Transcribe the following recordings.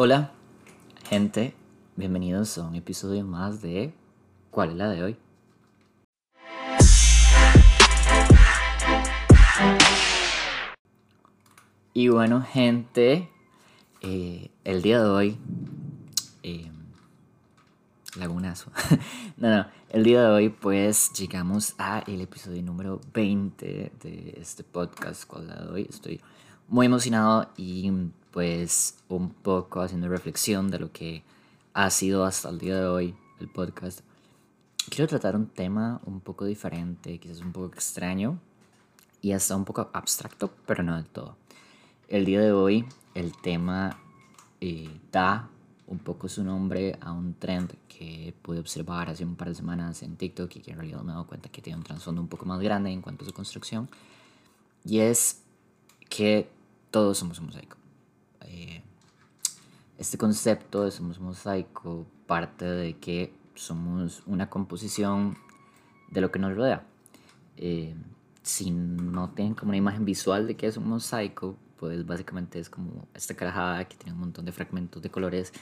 Hola, gente, bienvenidos a un episodio más de ¿Cuál es la de hoy? Y bueno, gente, eh, el día de hoy, eh, lagunazo, no, no, el día de hoy pues llegamos a el episodio número 20 de este podcast, ¿Cuál es la de hoy? Estoy muy emocionado y pues un poco haciendo reflexión de lo que ha sido hasta el día de hoy el podcast. Quiero tratar un tema un poco diferente, quizás un poco extraño y hasta un poco abstracto, pero no del todo. El día de hoy el tema eh, da un poco su nombre a un trend que pude observar hace un par de semanas en TikTok y que en realidad me he dado cuenta que tiene un trasfondo un poco más grande en cuanto a su construcción. Y es que todos somos un mosaico. Eh, este concepto de somos mosaico parte de que somos una composición de lo que nos rodea. Eh, si no tienen como una imagen visual de que es un mosaico, pues básicamente es como esta carajada que tiene un montón de fragmentos de colores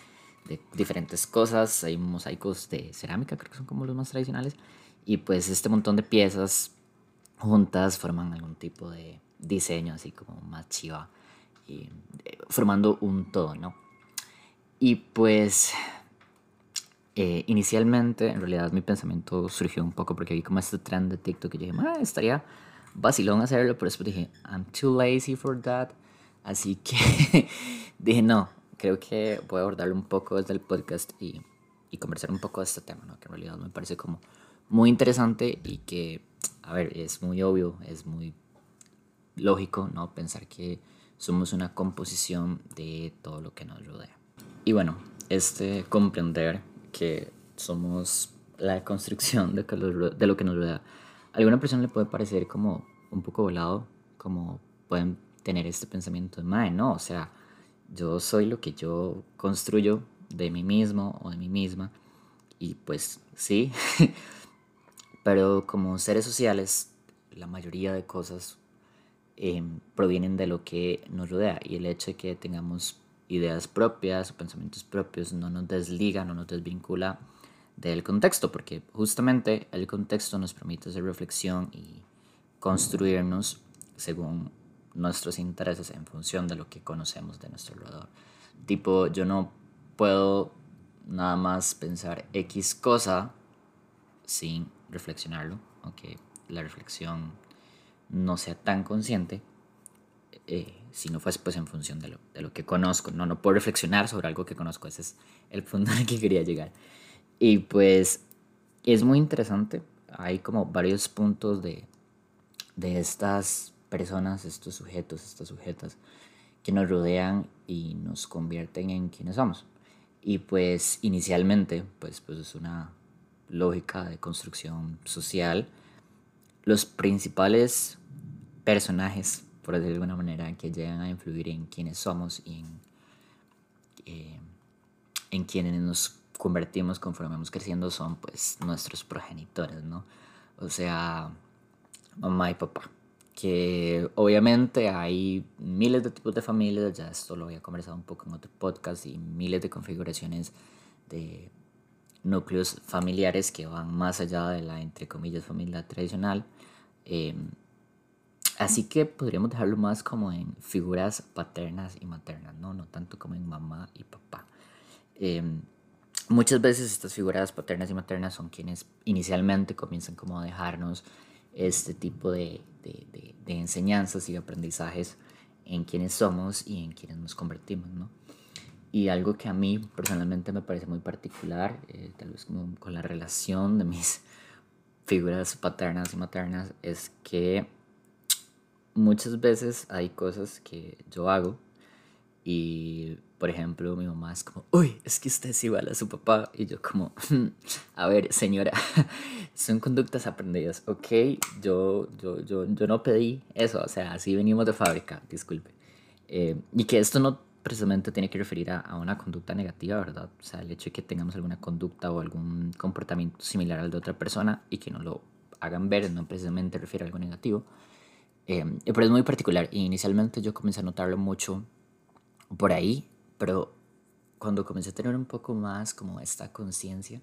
de diferentes cosas. Hay mosaicos de cerámica, creo que son como los más tradicionales. Y pues este montón de piezas juntas forman algún tipo de diseño así como más chiva eh, formando un todo, ¿no? Y pues eh, inicialmente, en realidad mi pensamiento surgió un poco porque vi como este trend de TikTok yo dije, ah, estaría vacilón hacerlo, pero después dije, I'm too lazy for that. Así que dije, no, creo que voy a abordarlo un poco desde el podcast y, y conversar un poco de este tema, ¿no? Que en realidad me parece como muy interesante y que, a ver, es muy obvio, es muy lógico, ¿no? Pensar que somos una composición de todo lo que nos rodea. Y bueno, este comprender que somos la construcción de, de lo que nos rodea, a alguna persona le puede parecer como un poco volado, como pueden tener este pensamiento de, mae, no, o sea, yo soy lo que yo construyo de mí mismo o de mí misma, y pues sí, pero como seres sociales, la mayoría de cosas Em, provienen de lo que nos rodea y el hecho de que tengamos ideas propias o pensamientos propios no nos desliga, no nos desvincula del contexto, porque justamente el contexto nos permite hacer reflexión y construirnos según nuestros intereses en función de lo que conocemos de nuestro alrededor. Tipo, yo no puedo nada más pensar X cosa sin reflexionarlo, aunque la reflexión no sea tan consciente, eh, si no fuese pues en función de lo, de lo, que conozco. No, no puedo reflexionar sobre algo que conozco, ese es el punto al que quería llegar. Y pues es muy interesante, hay como varios puntos de, de estas personas, estos sujetos, estas sujetas que nos rodean y nos convierten en quienes somos. Y pues inicialmente, pues, pues es una lógica de construcción social los principales personajes, por decirlo de alguna manera, que llegan a influir en quienes somos y en, eh, en quienes nos convertimos conforme vamos creciendo son pues nuestros progenitores, ¿no? O sea, mamá y papá. Que obviamente hay miles de tipos de familias, ya esto lo había conversado un poco en otro podcast, y miles de configuraciones de núcleos familiares que van más allá de la, entre comillas, familia tradicional. Em, así que podríamos dejarlo más como en figuras paternas y maternas, no, no tanto como en mamá y papá. Em, muchas veces estas figuras paternas y maternas son quienes inicialmente comienzan como a dejarnos este tipo de, de, de, enseñanzas y aprendizajes en quienes somos y en quienes nos convertimos, ¿no? Y algo que a mí personalmente me parece muy particular, eh, tal vez como con la relación de mis figuras paternas y maternas es que muchas veces hay cosas que yo hago y por ejemplo mi mamá es como, uy, es que usted es igual a su papá y yo como, a ver señora, son conductas aprendidas, ok, yo, yo, yo, yo no pedí eso, o sea, así venimos de fábrica, disculpe. Eh, y que esto no precisamente tiene que referir a, a, una conducta negativa, ¿verdad? O sea, el hecho de que tengamos alguna conducta o algún comportamiento similar al de otra persona y que no lo hagan ver, no precisamente refiere a algo negativo. Eh, pero es muy particular inicialmente yo comencé a notarlo mucho por ahí, pero cuando comencé a tener un poco más como esta conciencia,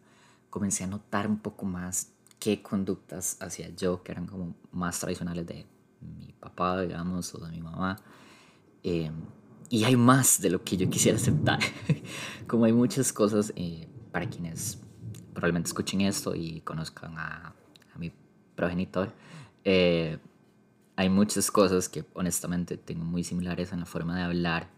comencé a notar un poco más qué conductas hacía yo, que eran como más tradicionales de mi papá, digamos, o de mi mamá. Eh, y hay más de lo que yo quisiera aceptar. como hay muchas cosas, eh, para quienes probablemente escuchen esto y conozcan a, a mi progenitor, eh, hay muchas cosas que honestamente tengo muy similares en la forma de hablar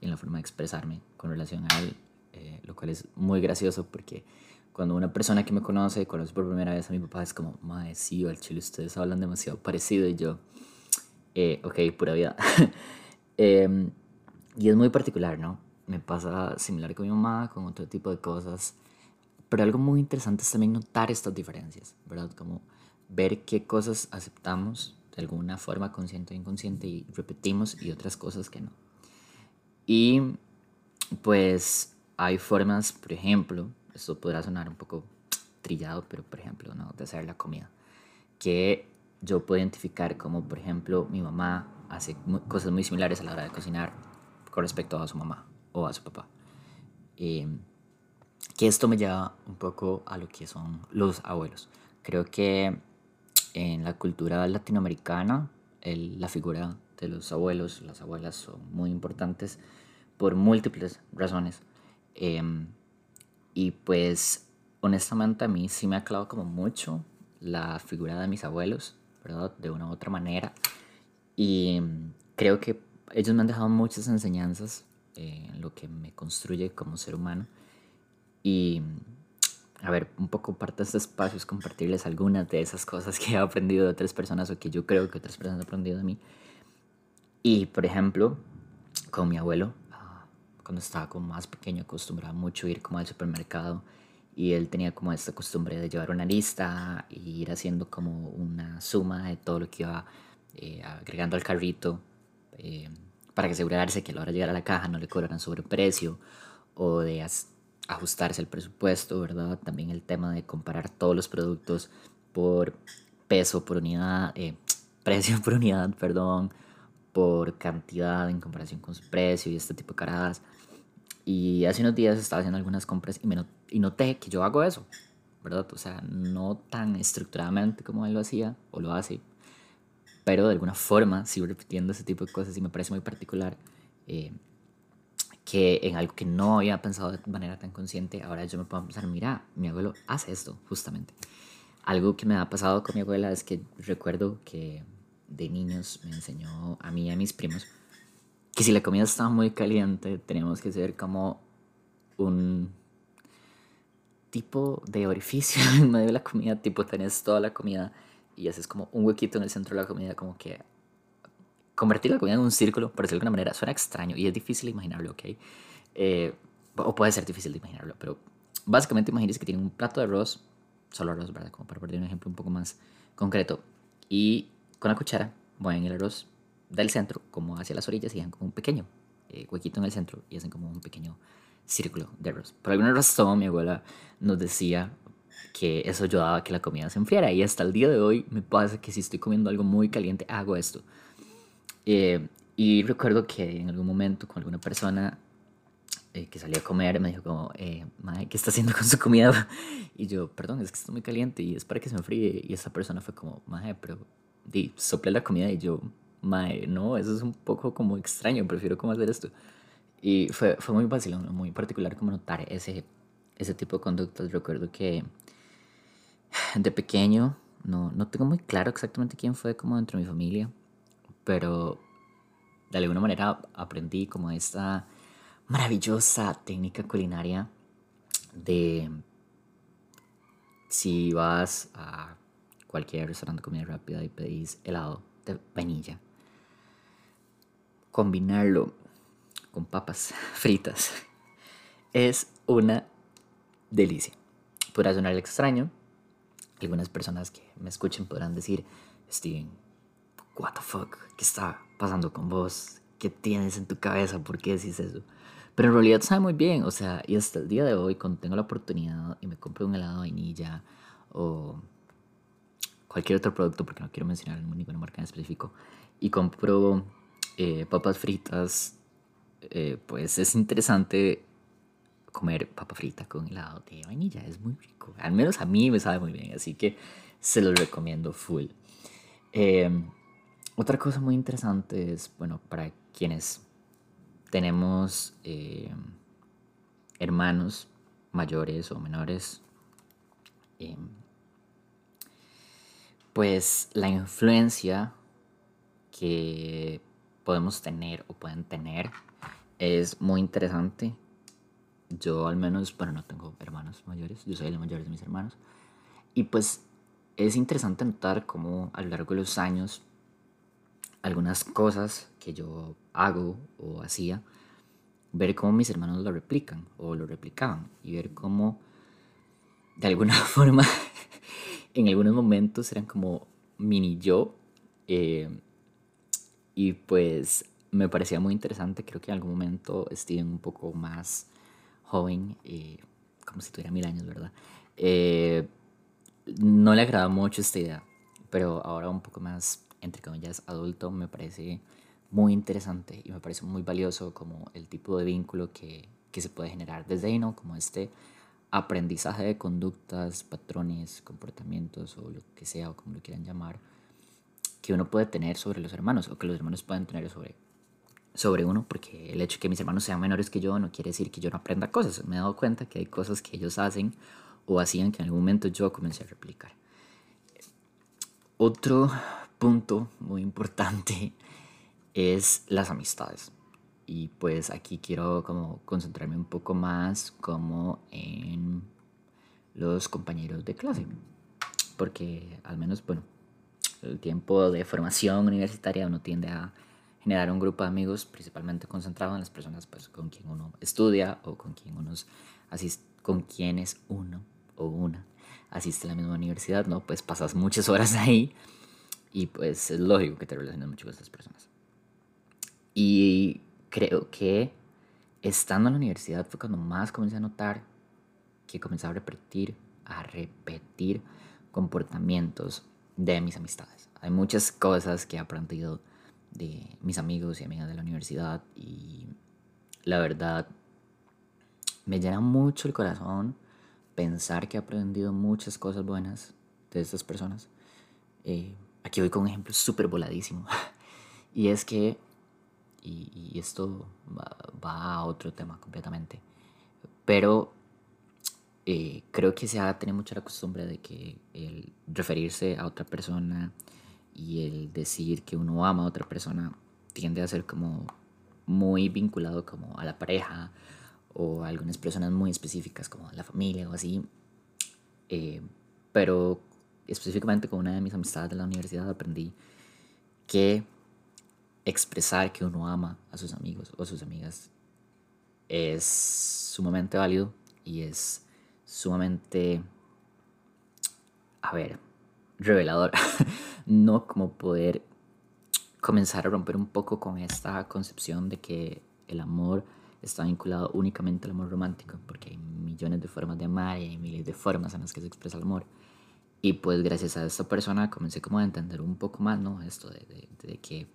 y en la forma de expresarme con relación a él, eh, lo cual es muy gracioso porque cuando una persona que me conoce conoce por primera vez a mi papá es como, madre, sí, al chile ustedes hablan demasiado parecido y yo, eh, ok, pura vida. Em, y es muy particular, ¿no? Me pasa similar con mi mamá, con otro tipo de cosas, pero algo muy interesante es también notar estas diferencias, ¿verdad? Como ver qué cosas aceptamos de alguna forma consciente o inconsciente y repetimos y otras cosas que no. Y pues hay formas, por ejemplo, esto podrá sonar un poco trillado, pero por ejemplo, ¿no? de hacer la comida, que yo puedo identificar como, por ejemplo, mi mamá hace cosas muy similares a la hora de cocinar con respecto a su mamá o a su papá. Em, que esto me lleva un poco a lo que son los abuelos. Creo que en la cultura latinoamericana la figura de los abuelos, las abuelas son muy importantes por múltiples razones. Em, y pues honestamente a mí sí me ha clavado como mucho la figura de mis abuelos, ¿verdad? De una u otra manera. Y creo que ellos me han dejado muchas enseñanzas en lo que me construye como ser humano. Y a ver, un poco parte de este espacio es compartirles algunas de esas cosas que he aprendido de otras personas o que yo creo que otras personas han aprendido de mí. Y, por ejemplo, con mi abuelo, ah, cuando estaba como más pequeño, acostumbraba mucho ir como al supermercado y él tenía como esta costumbre de llevar una lista e ir haciendo como una suma de todo lo que iba eh, agregando al carrito eh, para asegurarse que a la hora de llegar a la caja no le cobraran sobreprecio o de ajustarse el presupuesto, ¿verdad? También el tema de comparar todos los productos por peso por unidad, eh, precio por unidad, perdón, por cantidad en comparación con su precio y este tipo de caradas. Y hace unos días estaba haciendo algunas compras y, me y noté que yo hago eso, ¿verdad? O sea, no tan estructuradamente como él lo hacía o lo hace, pero de alguna forma sigo repitiendo ese tipo de cosas y me parece muy particular eh, que en algo que no había pensado de manera tan consciente, ahora yo me puedo pensar, mira, mi abuelo hace esto, justamente. Algo que me ha pasado con mi abuela es que recuerdo que de niños me enseñó a mí y a mis primos que si la comida estaba muy caliente teníamos que hacer como un tipo de orificio en medio de la comida, tipo tenés toda la comida y haces como un huequito en el centro de la comida, como que convertir la comida en un círculo, por decirlo de alguna manera, suena extraño y es difícil imaginarlo, ¿ok? Eh, o puede ser difícil de imaginarlo, pero básicamente imagínense que tienen un plato de arroz, solo arroz, ¿verdad? Como para poner un ejemplo un poco más concreto, y con la cuchara mueven el arroz del centro como hacia las orillas y dejan como un pequeño eh, huequito en el centro y hacen como un pequeño círculo de arroz. Por alguna razón mi abuela nos decía que eso ayudaba a que la comida se enfriara y hasta el día de hoy me pasa que si estoy comiendo algo muy caliente hago esto. Eh, y recuerdo que en algún momento con alguna persona eh, que salía a comer me dijo como, eh, ¿qué está haciendo con su comida? Y yo, perdón, es que está muy caliente y es para que se enfríe. Y esa persona fue como, Mae, pero di, sople la comida y yo, mae, no, eso es un poco como extraño, prefiero cómo hacer esto. Y fue, fue muy fácil, muy particular como notar ese, ese tipo de conductas. Recuerdo que de pequeño, no, no tengo muy claro exactamente quién fue como dentro de mi familia, pero de alguna manera aprendí como esta maravillosa técnica culinaria de si vas a cualquier restaurante de comida rápida y pedís helado de vainilla. Combinarlo con papas fritas es una delicia. Podrá sonar extraño. Algunas personas que me escuchen podrán decir, Steven, what the fuck, ¿qué está pasando con vos? ¿Qué tienes en tu cabeza? ¿Por qué decís eso? Pero en realidad sabe muy bien, o sea, y hasta el día de hoy, cuando tengo la oportunidad y me compro un helado de vainilla o cualquier otro producto, porque no quiero mencionar ninguna marca en específico, y compro eh, papas fritas, eh, pues es interesante comer papa frita con helado de vainilla. Es muy rico. Al menos a mí me sabe muy bien. Así que se los recomiendo full. Em, otra cosa muy interesante es, bueno, para quienes tenemos em, hermanos mayores o menores, em, pues la influencia que podemos tener o pueden tener es muy interesante. Yo al menos, bueno, no tengo hermanos mayores, yo soy el mayor de mis hermanos. Y pues es interesante notar cómo a lo largo de los años algunas cosas que yo hago o hacía, ver cómo mis hermanos lo replican o lo replicaban y ver cómo de alguna forma en algunos momentos eran como mini yo. Eh, y pues me parecía muy interesante, creo que en algún momento Steven un poco más joven, eh, como si tuviera mil años, ¿verdad? Eh, no le agrada mucho esta idea, pero ahora un poco más, entre comillas, adulto, me parece muy interesante y me parece muy valioso como el tipo de vínculo que, que se puede generar desde ahí, ¿no? Como este aprendizaje de conductas, patrones, comportamientos o lo que sea, o como lo quieran llamar, que uno puede tener sobre los hermanos o que los hermanos pueden tener sobre, sobre uno, porque el hecho de que mis hermanos sean menores que yo no quiere decir que yo no aprenda cosas. Me he dado cuenta que hay cosas que ellos hacen o hacían que en algún momento yo comencé a replicar. Otro punto muy importante es las amistades. Y pues aquí quiero como concentrarme un poco más como en los compañeros de clase. Porque al menos, bueno, el tiempo de formación universitaria uno tiende a generar un grupo de amigos principalmente concentrado en las personas pues, con quien uno estudia o con quien uno asiste, con quienes uno o una asiste a la misma universidad, ¿no? Pues pasas muchas horas ahí y pues es lógico que te relaciones mucho con estas personas. Y creo que estando en la universidad fue cuando más comencé a notar que comenzaba a repetir, a repetir comportamientos de mis amistades. Hay muchas cosas que he aprendido de mis amigos y amigas de la universidad y la verdad me llena mucho el corazón pensar que he aprendido muchas cosas buenas de estas personas. Eh, aquí voy con un ejemplo súper voladísimo. y es que, y, esto va, a otro tema completamente, pero eh, creo que se ha tenido mucha la costumbre de que el referirse a otra persona y el decir que uno ama a otra persona tiende a ser como muy vinculado como a la pareja o algunas personas muy específicas como la familia o así. Eh, pero específicamente con una de mis amistades de la universidad aprendí que expresar que uno ama a sus amigos o a sus amigas es sumamente válido y es sumamente, a ver, revelador. no como poder comenzar a romper un poco con esta concepción de que el amor está vinculado únicamente al amor romántico, porque hay millones de formas de amar y hay miles de formas en las que se expresa el amor. Y pues gracias a esta persona comencé como a entender un poco más, ¿no? Esto de, de, que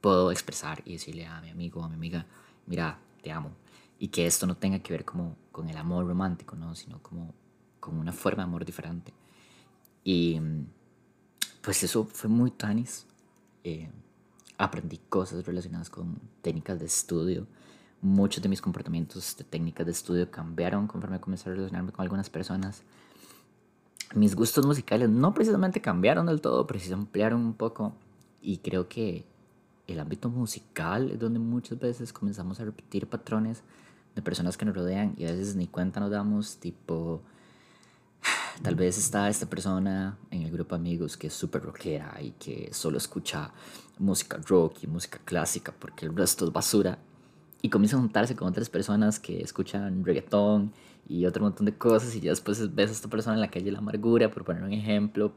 puedo expresar y decirle a mi amigo o a mi amiga, mira, te amo. Y que esto no tenga que ver como con el amor romántico, ¿no? Sino como con una forma de amor diferente. Y pues eso fue muy tanis. Eh, aprendí cosas relacionadas con técnicas de estudio, muchos de mis comportamientos de técnicas de estudio cambiaron conforme comencé a relacionarme con algunas personas. Mis gustos musicales no precisamente cambiaron del todo, pero sí se ampliaron un poco. Y creo que el ámbito musical es donde muchas veces comenzamos a repetir patrones de personas que nos rodean y a veces ni cuenta nos damos, tipo, tal vez está esta persona en el grupo amigos que es súper rockera y que solo escucha música rock y música clásica porque el resto es basura y comienza a juntarse con otras personas que escuchan reggaetón y otro montón de cosas y ya después ves a esta persona en la calle La Amargura, por poner un ejemplo,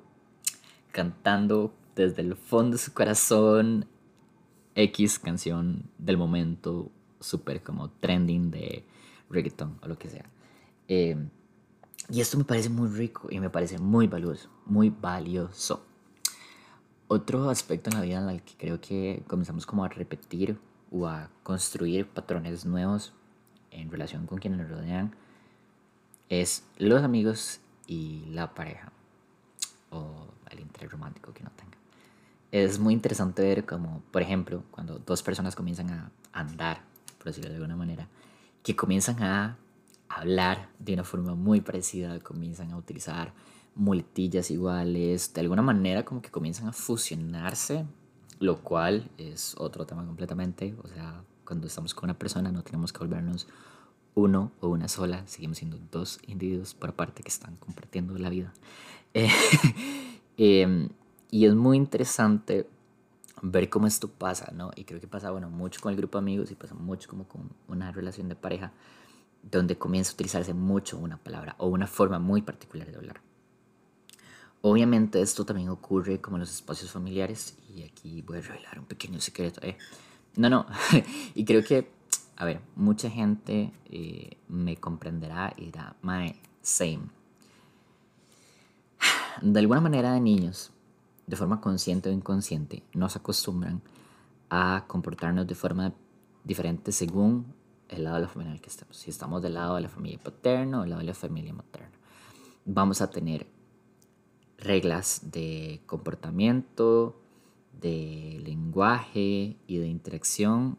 cantando desde el fondo de su corazón X canción del momento, súper como trending de reggaetón o lo que sea. Eh, y esto me parece muy rico y me parece muy valioso, muy valioso. Otro aspecto en la vida en el que creo que comenzamos como a repetir o a construir patrones nuevos en relación con quienes nos rodean es los amigos y la pareja o el interés romántico que no tenga. Es muy interesante ver como, por ejemplo, cuando dos personas comienzan a andar, por decirlo de alguna manera, que comienzan a hablar de una forma muy parecida, comienzan a utilizar muletillas iguales, de alguna manera como que comienzan a fusionarse, lo cual es otro tema completamente, o sea, cuando estamos con una persona no tenemos que volvernos uno o una sola, seguimos siendo dos individuos por aparte que están compartiendo la vida. Eh, em, y es muy interesante ver cómo esto pasa, ¿no? Y creo que pasa, bueno, mucho con el grupo de amigos y pasa mucho como con una relación de pareja, donde comienza a utilizarse mucho una palabra o una forma muy particular de hablar. Obviamente esto también ocurre como en los espacios familiares y aquí voy a revelar un pequeño secreto. ¿eh? No, no, y creo que a ver, mucha gente eh, me comprenderá y dirá, my same. De alguna manera de niños, de forma consciente o inconsciente, nos acostumbran a comportarnos de forma diferente según el lado de la familia en el que estemos. Si estamos del lado de la familia paterna o del lado de la familia materna. Vamos a tener reglas de comportamiento, de lenguaje y de interacción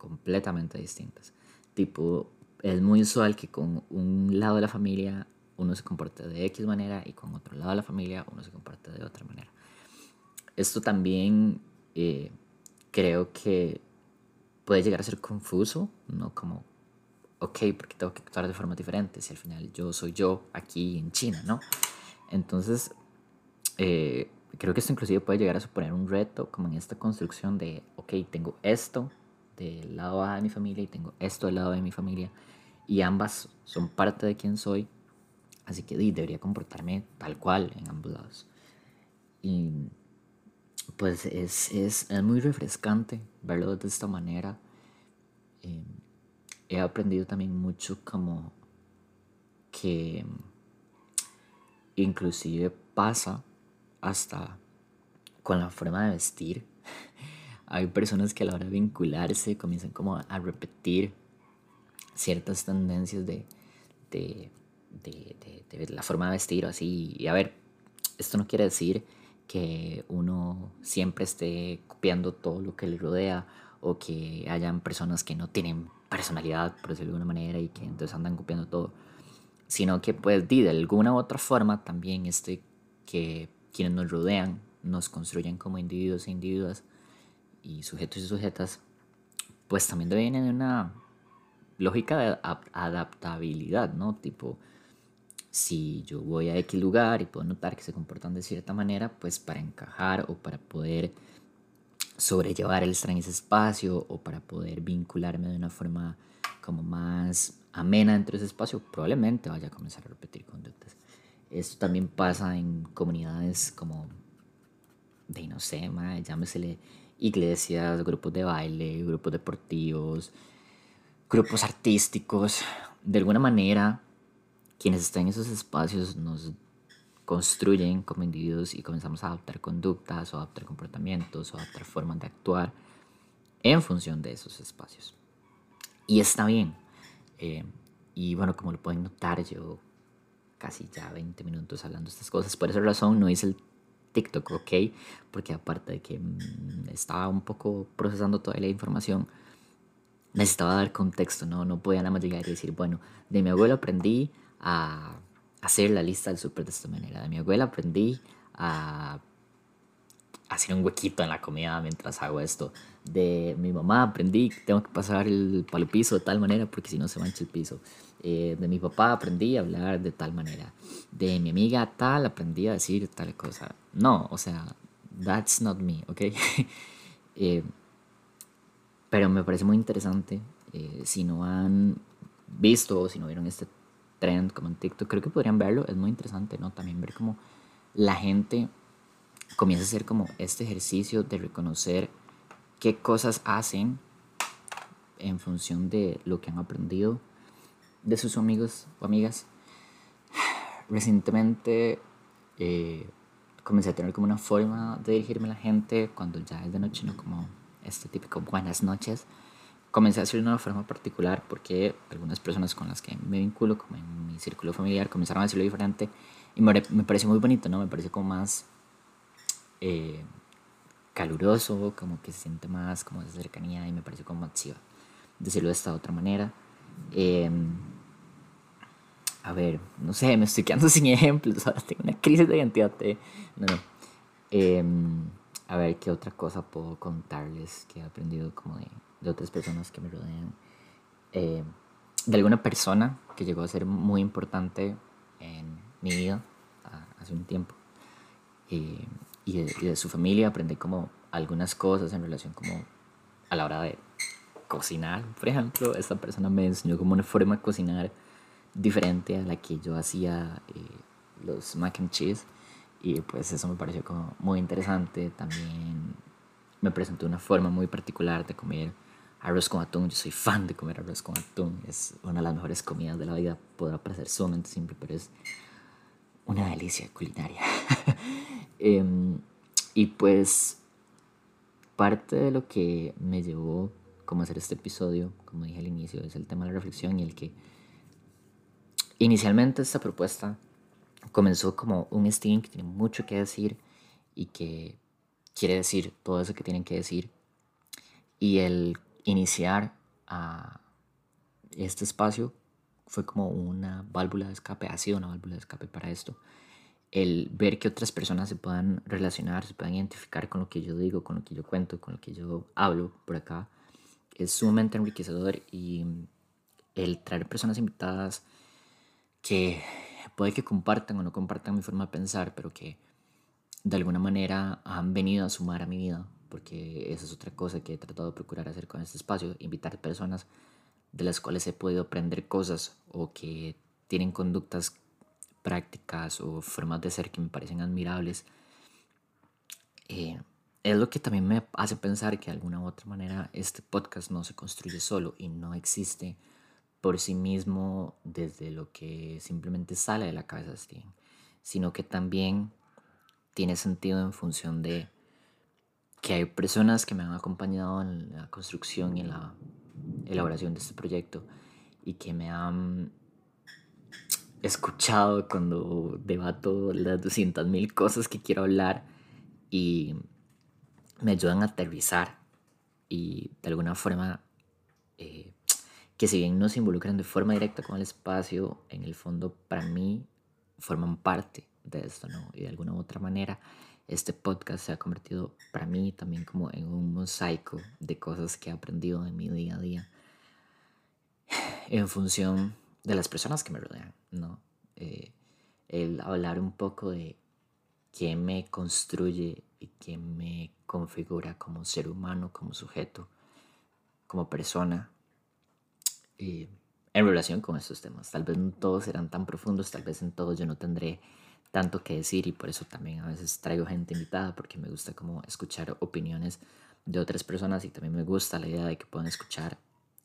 completamente distintas. Tipo, es muy usual que con un lado de la familia uno se comporte de X manera y con otro lado de la familia uno se comporte de otra manera. Esto también eh, creo que puede llegar a ser confuso, ¿no? Como, ok, porque tengo que actuar de forma diferente si al final yo soy yo aquí en China, ¿no? Entonces, eh, creo que esto inclusive puede llegar a suponer un reto como en esta construcción de, ok, tengo esto, del lado A de mi familia y tengo esto del lado de mi familia y ambas son parte de quien soy, así que debería comportarme tal cual en ambos lados. Y pues es, es, es muy refrescante verlo de esta manera. Eh, he aprendido también mucho como que inclusive pasa hasta con la forma de vestir hay personas que a la hora de vincularse comienzan como a repetir ciertas tendencias de, de, de, de, la forma de vestir o así. Y a ver, esto no quiere decir que uno siempre esté copiando todo lo que le rodea o que hayan personas que no tienen personalidad, por decirlo de alguna manera, y que entonces andan copiando todo. Sino que pues de alguna u otra forma también este que quienes nos rodean nos construyen como individuos e individuas y sujetos y sujetas, pues también vienen de una lógica de adaptabilidad, ¿no? Tipo, si yo voy a X lugar y puedo notar que se comportan de cierta manera, pues para encajar o para poder sobrellevar el en ese espacio o para poder vincularme de una forma como más amena dentro de ese espacio, probablemente vaya a comenzar a repetir conductas. Esto también pasa en comunidades como de, no sé, llámesele iglesias, grupos de baile, grupos deportivos, grupos artísticos. De alguna manera, quienes están en esos espacios nos construyen como individuos y comenzamos a adoptar conductas o adoptar comportamientos o adoptar formas de actuar en función de esos espacios. Y está bien. Eh, y bueno, como lo pueden notar, yo casi ya 20 minutos hablando estas cosas. Por esa razón no hice el TikTok, ¿ok? Porque aparte de que mm, estaba un poco procesando toda la información, necesitaba dar contexto, ¿no? No podía llegar y decir, bueno, de mi abuelo aprendí a hacer la lista del súper de esta manera, de mi abuela aprendí a hacer un huequito en la comida mientras hago esto. De mi mamá aprendí tengo que pasar el palo piso de tal manera porque si no se mancha el piso. Eh, de mi papá aprendí a hablar de tal manera. De mi amiga tal aprendí a decir tal cosa. No, o sea, that's not me, ¿ok? Eh, pero me parece muy interesante. Eh, si no han visto o si no vieron este trend como en TikTok, creo que podrían verlo. Es muy interesante, ¿no? También ver cómo la gente comienza a hacer como este ejercicio de reconocer qué cosas hacen en función de lo que han aprendido de sus amigos o amigas. Recientemente eh, comencé a tener como una forma de dirigirme a la gente cuando ya es de noche, no como este típico buenas noches. comencé a hacerlo de una forma particular porque algunas personas con las que me vinculo, como en mi círculo familiar, comenzaron a decirlo diferente y me, me pareció muy bonito, ¿no? Me pareció como más eh, caluroso, como que se siente más como de cercanía y me pareció como más chiva decirlo de esta otra manera. Em, a ver, no sé, me estoy quedando sin ejemplos, ahora tengo una crisis de identidad. no, no. Em, a ver, ¿qué otra cosa puedo contarles que he aprendido como de, otras personas que me rodean? Em, de alguna persona que llegó a ser muy importante en mi vida hace un tiempo. Y, de, y de su familia aprendí como algunas cosas en relación como a la hora de cocinar. Por ejemplo, esta persona me enseñó como una forma de cocinar diferente a la que yo hacía eh, los mac and cheese. Y pues eso me pareció como muy interesante. También me presentó una forma muy particular de comer arroz con atún. Yo soy fan de comer arroz con atún. Es una de las mejores comidas de la vida. Podrá parecer sumamente simple, pero es una delicia culinaria. Em, y pues parte de lo que me llevó como hacer este episodio, como dije al inicio, es el tema de la reflexión y el que inicialmente esta propuesta comenzó como un Steam que tiene mucho que decir y que quiere decir todo eso que tienen que decir. Y el iniciar a este espacio fue como una válvula de escape, ha sido una válvula de escape para esto. El ver que otras personas se puedan relacionar, se puedan identificar con lo que yo digo, con lo que yo cuento, con lo que yo hablo por acá, es sumamente enriquecedor y el traer personas invitadas que puede que compartan o no compartan mi forma de pensar, pero que de alguna manera han venido a sumar a mi vida, porque esa es otra cosa que he tratado de procurar hacer con este espacio, invitar personas de las cuales he podido aprender cosas o que tienen conductas prácticas o formas de ser que me parecen admirables. Eh, es lo que también me hace pensar que de alguna u otra manera este podcast no se construye solo y no existe por sí mismo desde lo que simplemente sale de la cabeza de Steven, sino que también tiene sentido en función de que hay personas que me han acompañado en la construcción y en la elaboración de este proyecto y que me han escuchado cuando debato las 200.000 cosas que quiero hablar y me ayudan a aterrizar y de alguna forma eh, que si bien no se involucran de forma directa con el espacio, en el fondo para mí forman parte de esto, ¿no? Y de alguna u otra manera este podcast se ha convertido para mí también como en un mosaico de cosas que he aprendido en mi día a día en función de las personas que me rodean, ¿no? Eh, el hablar un poco de qué me construye y qué me configura como ser humano, como sujeto, como persona, y en relación con estos temas. Tal vez no todos serán tan profundos, tal vez en todos yo no tendré tanto que decir y por eso también a veces traigo gente invitada porque me gusta como escuchar opiniones de otras personas y también me gusta la idea de que puedan escuchar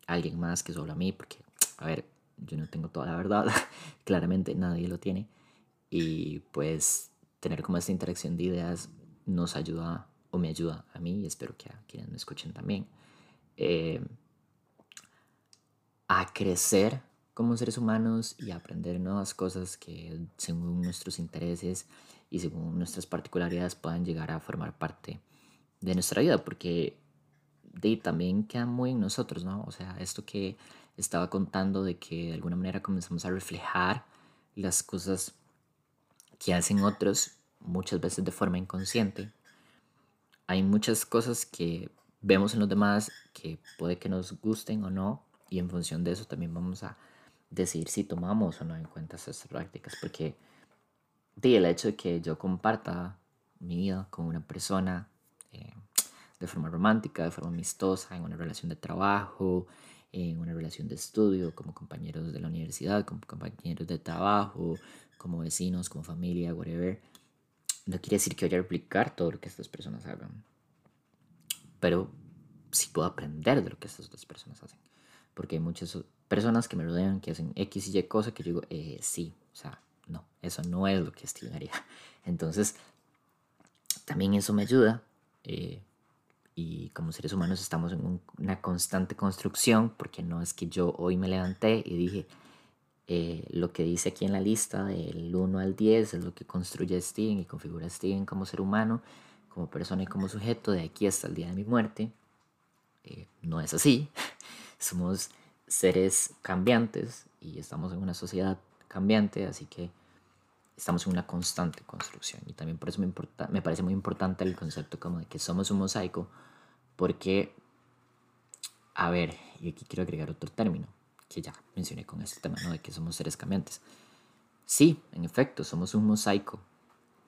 a alguien más que solo a mí porque, a ver, yo no tengo toda la verdad, claramente nadie lo tiene y pues tener como esta interacción de ideas nos ayuda o me ayuda a mí y espero que a quienes me escuchen también eh, a crecer como seres humanos y aprender nuevas cosas que según nuestros intereses y según nuestras particularidades puedan llegar a formar parte de nuestra vida porque de también queda muy en nosotros, ¿no? O sea, esto que estaba contando de que de alguna manera comenzamos a reflejar las cosas que hacen otros muchas veces de forma inconsciente. Hay muchas cosas que vemos en los demás que puede que nos gusten o no y en función de eso también vamos a decidir si tomamos o no en cuenta esas prácticas porque de el hecho de que yo comparta mi vida con una persona eh, de forma romántica, de forma amistosa, en una relación de trabajo, en una relación de estudio, como compañeros de la universidad, como compañeros de trabajo, como vecinos, como familia, whatever, no quiere decir que vaya a replicar todo lo que estas personas hagan. Pero sí puedo aprender de lo que estas otras personas hacen. Porque hay muchas personas que me rodean que hacen X y Y cosas que yo digo, eh, sí, o sea, no, eso no es lo que estimaría. Entonces, también eso me ayuda. Eh, y como seres humanos estamos en una constante construcción porque no es que yo hoy me levanté y dije eh, lo que dice aquí en la lista del 1 al 10 es lo que construye Steven y configura Steven como ser humano, como persona y como sujeto de aquí hasta el día de mi muerte. Eh, no es así. Somos seres cambiantes y estamos en una sociedad cambiante, así que estamos en una constante construcción. Y también por eso me, importa, me parece muy importante el concepto como de que somos un mosaico, porque, a ver, y aquí quiero agregar otro término que ya mencioné con este tema, ¿no? De que somos seres cambiantes. Sí, en efecto, somos un mosaico,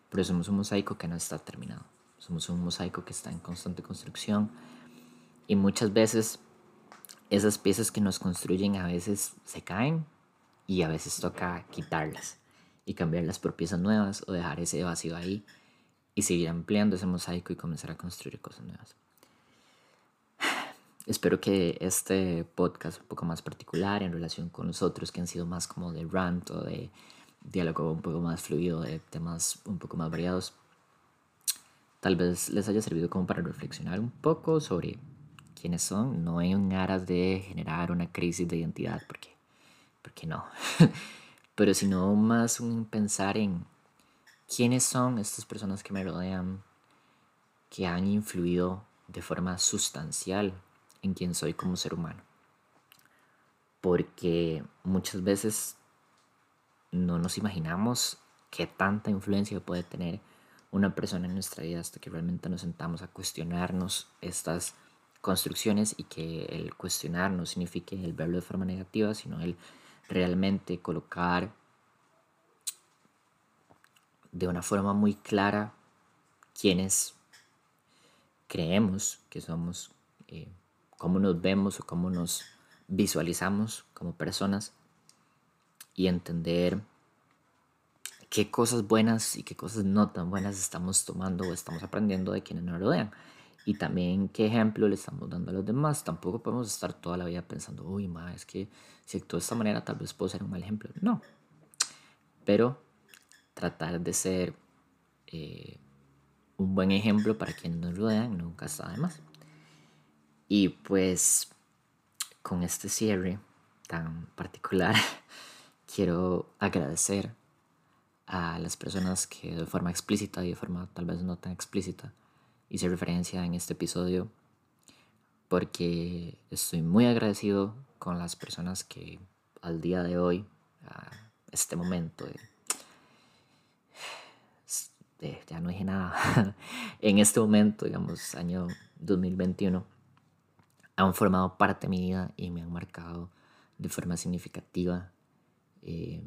pero somos un mosaico que no está terminado. Somos un mosaico que está en constante construcción y muchas veces esas piezas que nos construyen a veces se caen y a veces toca quitarlas y cambiarlas por piezas nuevas o dejar ese vacío ahí y seguir ampliando ese mosaico y comenzar a construir cosas nuevas. Espero que este podcast un poco más particular en relación con los otros que han sido más como de rant o de diálogo un poco más fluido, de temas un poco más variados, tal vez les haya servido como para reflexionar un poco sobre quiénes son, no en aras de generar una crisis de identidad, porque, porque no, pero sino más un pensar en quiénes son estas personas que me rodean, que han influido de forma sustancial en quién soy como ser humano. Porque muchas veces no nos imaginamos qué tanta influencia puede tener una persona en nuestra vida hasta que realmente nos sentamos a cuestionarnos estas construcciones y que el cuestionar no signifique el verlo de forma negativa, sino el realmente colocar de una forma muy clara quienes creemos que somos, eh, cómo nos vemos o cómo nos visualizamos como personas y entender qué cosas buenas y qué cosas no tan buenas estamos tomando o estamos aprendiendo de quienes nos rodean. Y también qué ejemplo le estamos dando a los demás. Tampoco podemos estar toda la vida pensando, uy, ma, es que si actúo de esta manera tal vez puedo ser un mal ejemplo. No. Pero tratar de ser eh, un buen ejemplo para quienes nos rodean nunca está de más. Y pues con este cierre tan particular, quiero agradecer a las personas que de forma explícita y de forma tal vez no tan explícita hice referencia en este episodio porque estoy muy agradecido con las personas que al día de hoy, a este momento ya no dije nada, en este momento, digamos, año 2021, han formado parte de mi vida y me han marcado de forma significativa. Eh,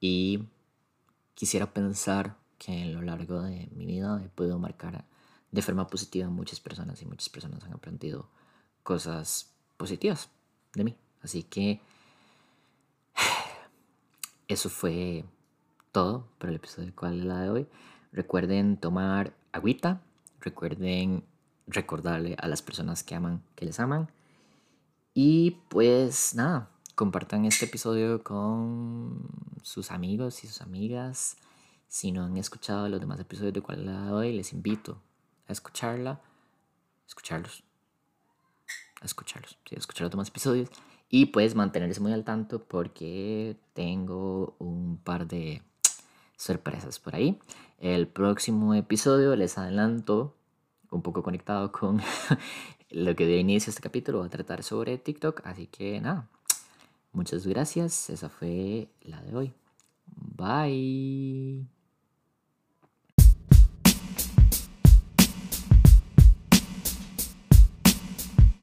y quisiera pensar que a lo largo de mi vida he podido marcar de forma positiva a muchas personas y muchas personas han aprendido cosas positivas de mí. Así que eso fue todo por el episodio es la de hoy. Recuerden tomar agüita, recuerden recordarle a las personas que aman que les aman. Y pues nada, compartan este episodio con sus amigos y sus amigas. Si no han escuchado los demás episodios de cuál de hoy, les invito a escucharla, escucharlos, a escucharlos, a escuchar los demás episodios y pues mantenerse muy al tanto porque tengo un par de sorpresas por ahí. El próximo episodio les adelanto, un poco conectado con lo que dio inicio a este capítulo, va a tratar sobre TikTok, así que nada, Muchas gracias. Esa fue la de hoy. Bye.